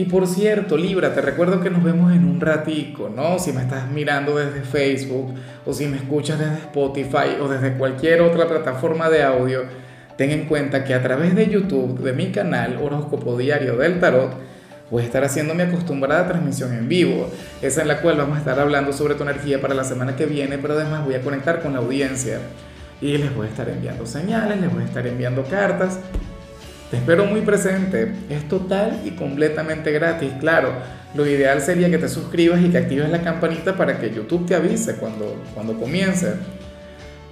Y por cierto, Libra, te recuerdo que nos vemos en un ratico, ¿no? Si me estás mirando desde Facebook o si me escuchas desde Spotify o desde cualquier otra plataforma de audio, ten en cuenta que a través de YouTube, de mi canal Horóscopo Diario del Tarot, voy a estar haciendo mi acostumbrada transmisión en vivo, esa en la cual vamos a estar hablando sobre tu energía para la semana que viene, pero además voy a conectar con la audiencia. Y les voy a estar enviando señales, les voy a estar enviando cartas te espero muy presente. Es total y completamente gratis. Claro, lo ideal sería que te suscribas y que actives la campanita para que YouTube te avise cuando, cuando comience.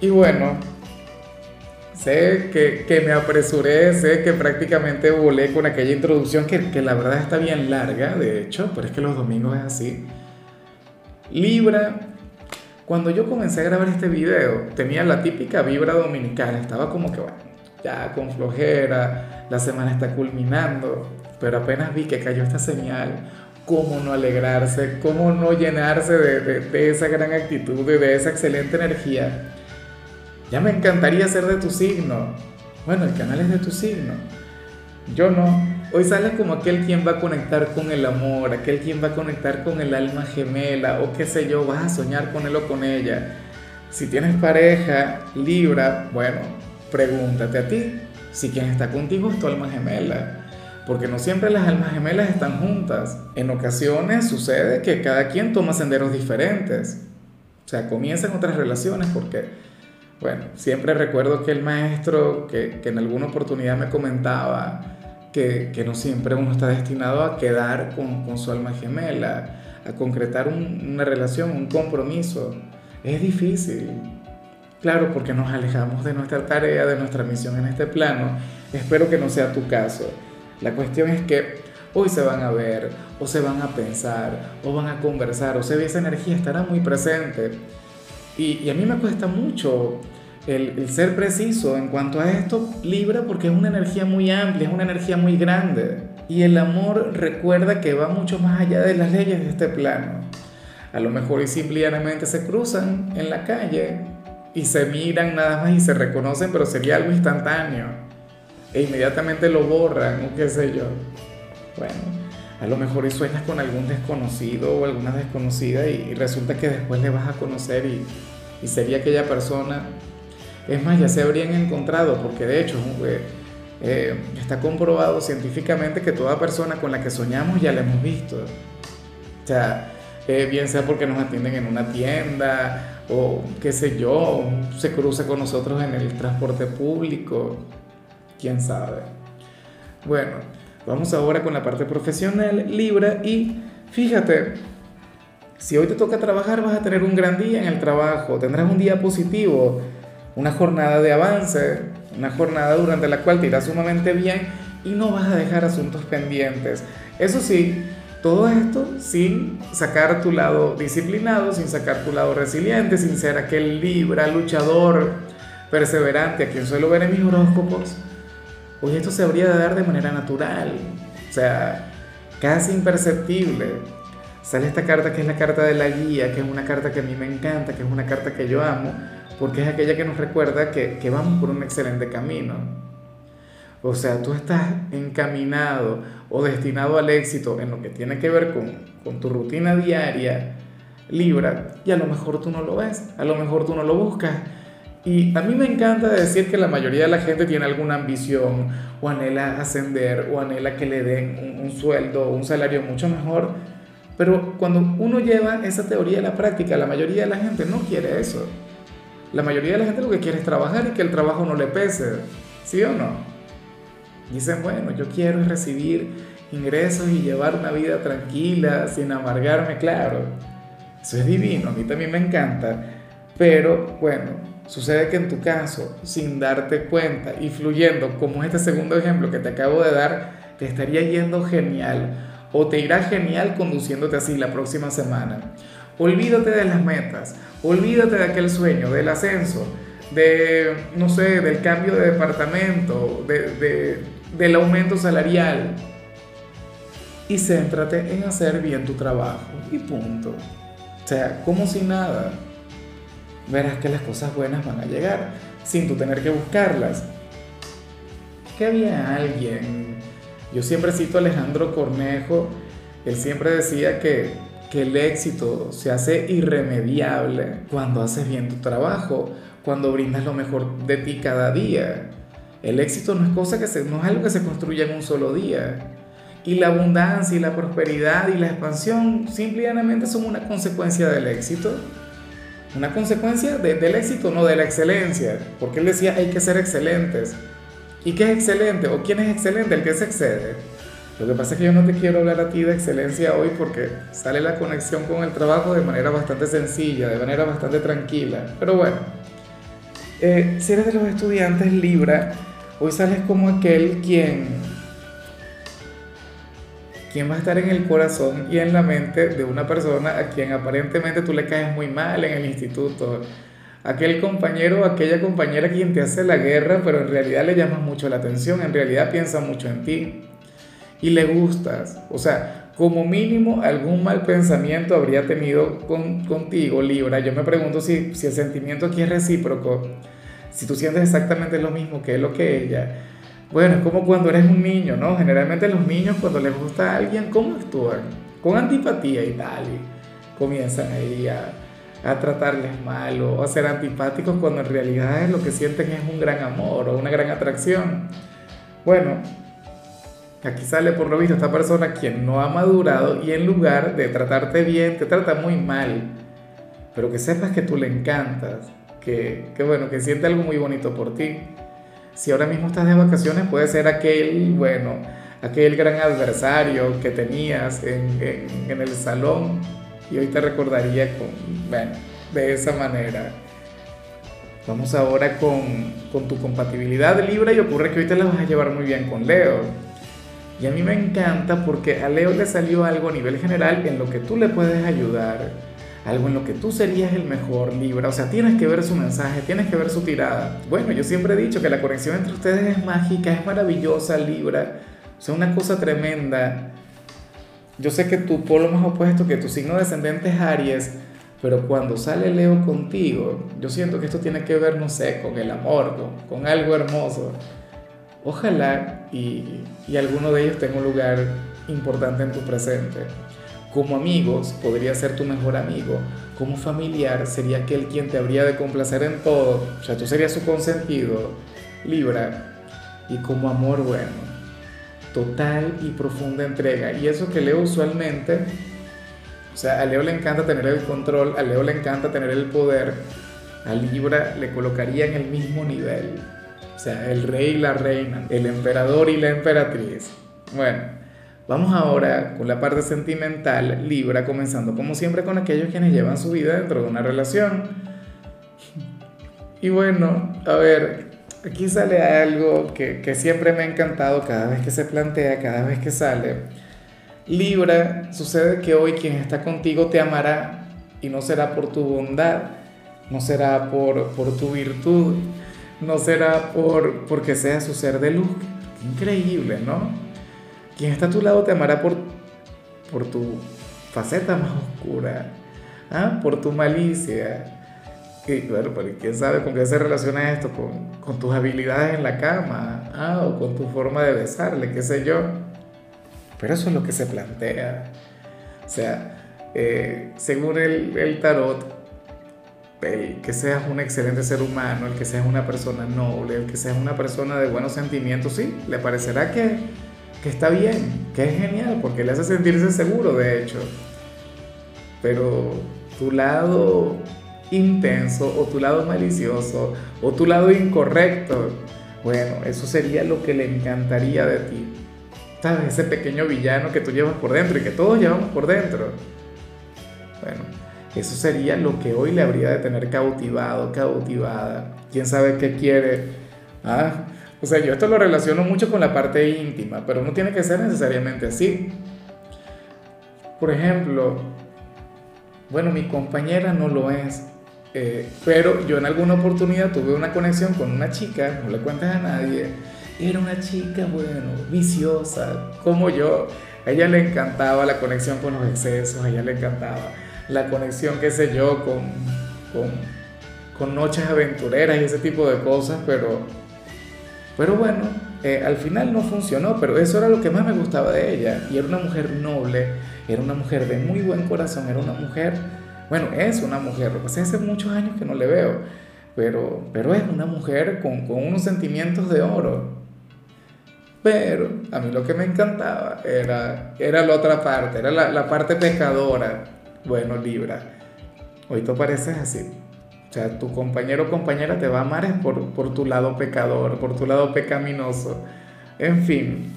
Y bueno, sé que, que, me apresuré, sé que prácticamente volé con aquella introducción que, que la verdad está bien larga, de hecho, pero es que los domingos es así. Libra, cuando yo comencé a grabar este video, tenía la típica vibra dominical, estaba como que, bueno, ya con flojera, la semana está culminando, pero apenas vi que cayó esta señal, cómo no alegrarse, cómo no llenarse de, de, esa gran actitud y de esa excelente energía. Ya me encantaría ser de tu signo. Bueno, el canal es de tu signo. Yo no. Hoy sales como aquel quien va a conectar con el amor, aquel quien va a conectar con el alma gemela o qué sé yo, vas a soñar con él o con ella. Si tienes pareja, Libra, bueno, pregúntate a ti si quien está contigo es tu alma gemela. Porque no siempre las almas gemelas están juntas. En ocasiones sucede que cada quien toma senderos diferentes. O sea, comienzan otras relaciones porque, bueno, siempre recuerdo que el maestro que, en alguna oportunidad me comentaba que, que, no siempre uno está destinado a quedar con, con su alma gemela, a concretar una relación, un compromiso. Es difícil, Claro, porque nos alejamos de nuestra tarea, de nuestra misión en este plano. Espero que no sea tu caso. La cuestión es que hoy se van a ver, o se van a pensar, o van a conversar, o se esa energía estará muy presente. Y, a mí me cuesta mucho el, el, ser preciso en cuanto a esto, Libra, porque es una energía muy amplia, es una energía muy grande. Y el amor recuerda que va mucho más allá de las leyes de este plano. A lo mejor y simplemente se cruzan en la calle y se miran nada más y se reconocen, pero sería algo instantáneo. E inmediatamente lo borran o qué sé yo. Bueno, a lo mejor y sueñas con algún desconocido o alguna desconocida y, resulta que después le vas a conocer y, y, sería aquella persona. Es más, ya se habrían encontrado, porque de hecho eh, eh, está comprobado científicamente que toda persona con la que soñamos ya la hemos visto. O sea, eh, bien sea porque nos atienden en una tienda o qué sé yo, se cruza con nosotros en el transporte público, quién sabe. Bueno, vamos ahora con la parte profesional, Libra, y fíjate, si hoy te toca trabajar vas a tener un gran día en el trabajo, tendrás un día positivo, una jornada de avance, una jornada durante la cual te irá sumamente bien y no vas a dejar asuntos pendientes. Eso sí, todo esto sin sacar tu lado disciplinado, sin sacar tu lado resiliente, sin ser aquel libra, luchador, perseverante a quien suelo ver en mis horóscopos. Hoy esto se habría de dar de manera natural, o sea, casi imperceptible. Sale esta carta que es la carta de la guía, que es una carta que a mí me encanta, que es una carta que yo amo, porque es aquella que nos recuerda que, que vamos por un excelente camino. O sea, tú estás encaminado o destinado al éxito en lo que tiene que ver con, con, tu rutina diaria, Libra, y a lo mejor tú no lo ves, a lo mejor tú no lo buscas. Y a mí me encanta decir que la mayoría de la gente tiene alguna ambición o anhela ascender o anhela que le den un, un sueldo, un salario mucho mejor. Pero cuando uno lleva esa teoría a la práctica, la mayoría de la gente no quiere eso. La mayoría de la gente lo que quiere es trabajar y que el trabajo no le pese. ¿Sí o no? Dicen, bueno, yo quiero recibir ingresos y llevar una vida tranquila, sin amargarme, claro. Eso es divino, a mí también me encanta. Pero bueno, sucede que en tu caso, sin darte cuenta y fluyendo, como este segundo ejemplo que te acabo de dar, te estaría yendo genial o te irá genial conduciéndote así la próxima semana. olvídate de las metas, olvídate de aquel sueño, del ascenso, de, no sé, del cambio de departamento, de, del aumento salarial. Y céntrate en hacer bien tu trabajo y punto. O sea, como si nada. Verás que las cosas buenas van a llegar sin tú tener que buscarlas. Que había alguien, yo siempre cito a Alejandro Cornejo, él siempre decía que, que el éxito se hace irremediable cuando haces bien tu trabajo, cuando brindas lo mejor de ti cada día. El éxito no es, cosa que se, no es algo que se construya en un solo día. Y la abundancia y la prosperidad y la expansión simplemente son una consecuencia del éxito. Una consecuencia del éxito, no de la excelencia. Porque él decía, hay que ser excelentes. ¿Y qué es excelente? ¿O quién es excelente? El que se excede. Lo que pasa es que yo no te quiero hablar a ti de excelencia hoy porque sale la conexión con el trabajo de manera bastante sencilla, de manera bastante tranquila. Pero bueno, eh, si eres de los estudiantes Libra, hoy sales como aquel quien, quien va a estar en el corazón y en la mente de una persona a quien aparentemente tú le caes muy mal en el instituto aquel compañero aquella compañera quien te hace la guerra, pero en realidad le llamas mucho la atención, en realidad piensa mucho en ti y le gustas. O sea, como mínimo algún mal pensamiento habría tenido con, contigo, Libra. Yo me pregunto si, si el sentimiento aquí es recíproco, si tú sientes exactamente lo mismo que él o que ella. Bueno, es como cuando eres un niño, ¿no? Generalmente los niños cuando les gusta a alguien, ¿cómo actúan? Con antipatía y tal. Y comienzan ahí a a tratarles mal o a ser antipáticos cuando en realidad es lo que sienten es un gran amor o una gran atracción. Bueno, aquí sale por lo visto esta persona quien no ha madurado y en lugar de tratarte bien, te trata muy mal. Pero que sepas que tú le encantas, que, bueno, que siente algo muy bonito por ti. Si ahora mismo estás de vacaciones, puede ser aquel, bueno, aquel gran adversario que tenías en, en, en el salón y hoy te recordaría con, bueno, de esa manera. Vamos ahora con, con tu compatibilidad Libra y ocurre que hoy te la vas a llevar muy bien con Leo. Y a mí me encanta porque a Leo le salió algo a nivel general en lo que tú le puedes ayudar, algo en lo que tú serías el mejor Libra. O sea, tienes que ver su mensaje, tienes que ver su tirada. Bueno, yo siempre he dicho que la conexión entre ustedes es mágica, es maravillosa Libra. O sea, una cosa tremenda. Yo sé que tu polo más opuesto, que tu signo descendente es Aries, pero cuando sale Leo contigo, yo siento que esto tiene que ver, no sé, con el amor, con, algo hermoso. Ojalá y, y alguno de ellos tenga un lugar importante en tu presente. Como amigos podría ser tu mejor amigo. Como familiar sería aquel quien te habría de complacer en todo. O sea, tú serías su consentido, Libra. Y como amor, bueno, total y profunda entrega. Y eso que Leo usualmente, o sea, a Leo le encanta tener el control, a Leo le encanta tener el poder, a Libra le colocaría en el mismo nivel. O sea, el rey y la reina, el emperador y la emperatriz. Bueno, vamos ahora con la parte sentimental, Libra, comenzando como siempre con aquellos quienes llevan su vida dentro de una relación. Y bueno, a ver, aquí sale algo que, que, siempre me ha encantado cada vez que se plantea, cada vez que sale. Libra, sucede que hoy quien está contigo te amará y no será por tu bondad, no será por, por tu virtud, no será por porque sea su ser de luz. Increíble, ¿no? Quien está a tu lado te amará por, por tu faceta más oscura, ¿ah? por tu malicia, y pero quién sabe con qué se relaciona esto, con, con tus habilidades en la cama, ah, o con tu forma de besarle, qué sé yo. Pero eso es lo que se plantea. O sea, eh, según el, el tarot, el que seas un excelente ser humano, el que seas una persona noble, el que seas una persona de buenos sentimientos, sí, le parecerá que, que está bien, que es genial, porque le hace sentirse seguro, de hecho. Pero tu lado intenso o tu lado malicioso o tu lado incorrecto. Bueno, eso sería lo que le encantaría de ti. ¿Sabes? Ese pequeño villano que tú llevas por dentro y que todos llevamos por dentro. Bueno, eso sería lo que hoy le habría de tener cautivado, cautivada. ¿Quién sabe qué quiere? ¿Ah? O sea, yo esto lo relaciono mucho con la parte íntima, pero no tiene que ser necesariamente así. Por ejemplo, Bueno, mi compañera no lo es, eh, pero yo en alguna oportunidad tuve una conexión con una chica, no le cuentes a nadie, era una chica, bueno, viciosa, como yo. A ella le encantaba la conexión con los excesos, a ella le encantaba la conexión, qué sé yo, con, con, con noches aventureras y ese tipo de cosas, pero, pero bueno, eh, al final no funcionó, pero eso era lo que más me gustaba de ella. Y era una mujer noble, era una mujer de muy buen corazón, era una mujer, bueno, es una mujer, lo hace muchos años que no le veo, pero, pero es una mujer con, unos sentimientos de oro. Pero a mí lo que me encantaba era, era la otra parte, era la, la parte pecadora. Bueno, Libra, hoy tú pareces así. O sea, tu compañero o compañera te va a amar por, por tu lado pecador, por tu lado pecaminoso. En fin,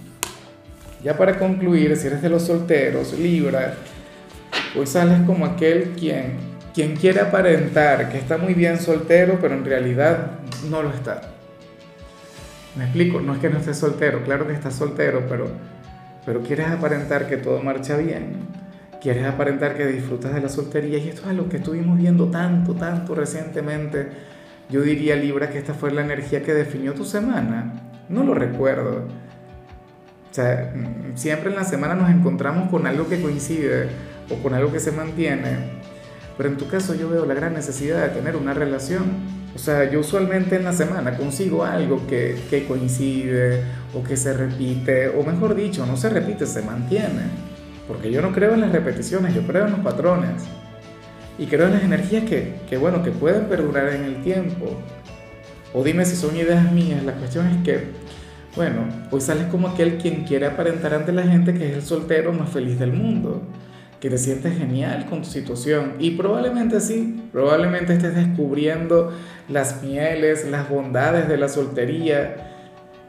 ya para concluir, si eres de los solteros, Libra, hoy sales como aquel quien, quien quiere aparentar que está muy bien soltero, pero en realidad no lo está. Me explico, no es que no estés soltero, claro que estás soltero, pero, pero quieres aparentar que todo marcha bien. Quieres aparentar que disfrutas de la soltería y esto es lo que estuvimos viendo tanto, tanto recientemente. Yo diría, Libra, que esta fue la energía que definió tu semana. No lo recuerdo. O sea, mm, siempre en la semana nos encontramos con algo que coincide o con algo que se mantiene. Pero en tu caso yo veo la gran necesidad de tener una relación o sea, yo usualmente en la semana consigo algo que, que, coincide o que se repite, o mejor dicho, no se repite, se mantiene. Porque yo no creo en las repeticiones, yo creo en los patrones. Y creo en las energías que, que bueno, que pueden perdurar en el tiempo. O dime si son ideas mías, la cuestión es que, bueno, hoy sales como aquel quien quiere aparentar ante la gente que es el soltero más feliz del mundo que te sientes genial con tu situación. Y probablemente sí, probablemente estés descubriendo las mieles, las bondades de la soltería.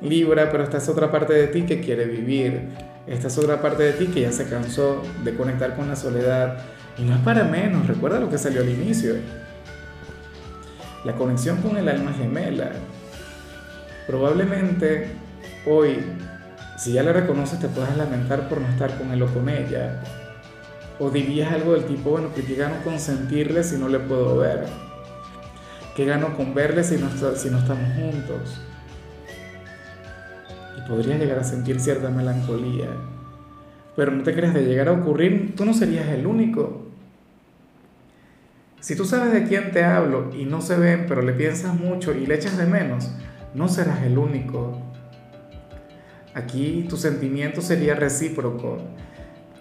Libra, pero esta es otra parte de ti que quiere vivir. Esta es otra parte de ti que ya se cansó de conectar con la soledad. Y no es para menos, recuerda lo que salió al inicio. La conexión con el alma gemela. Probablemente hoy, si ya la reconoces, te puedas lamentar por no estar con él o con ella o dirías algo del tipo, bueno, ¿qué gano con sentirle si no le puedo ver? ¿Qué gano con verle si no, si no estamos juntos? Podrías llegar a sentir cierta melancolía. Pero no te creas de llegar a ocurrir, tú no serías el único. Si tú sabes de quién te hablo y no se ven, pero le piensas mucho y le echas de menos, no serás el único. Aquí tu sentimiento sería recíproco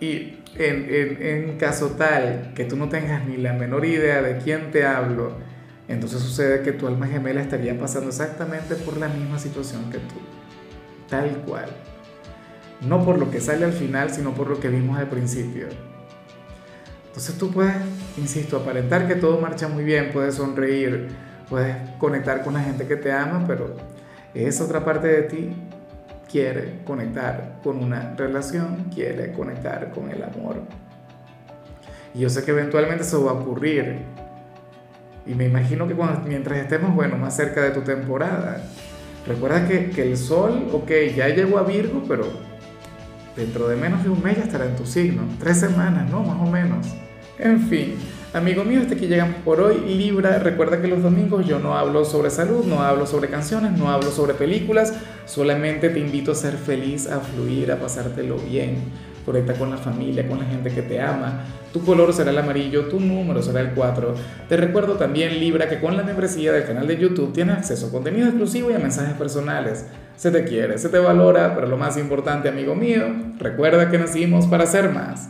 y en, caso tal que tú no tengas ni la menor idea de quién te hablo, entonces sucede que tu alma gemela estaría pasando exactamente por la misma situación que tú. Tal cual. No por lo que sale al final, sino por lo que vimos al principio. Entonces tú puedes, insisto, aparentar que todo marcha muy bien, puedes sonreír, puedes conectar con la gente que te ama, pero esa otra parte de ti quiere conectar con una relación, quiere conectar con el amor. Y yo sé que eventualmente eso va a ocurrir. Y me imagino que cuando, mientras estemos, bueno, más cerca de tu temporada, recuerda que, que el sol, ok, ya llegó a Virgo, pero dentro de menos de un mes ya estará en tu signo. Tres semanas, ¿no? Más o menos. En fin. Amigo mío, hasta aquí llegamos por hoy. Libra, recuerda que los domingos yo no hablo sobre salud, no hablo sobre canciones, no hablo sobre películas, solamente te invito a ser feliz, a fluir, a pasártelo bien. Conecta con la familia, con la gente que te ama. Tu color será el amarillo, tu número será el 4. Te recuerdo también, Libra, que con la membresía del canal de YouTube tienes acceso a contenido exclusivo y a mensajes personales. Se te quiere, se te valora, pero lo más importante, amigo mío, recuerda que nacimos para ser más.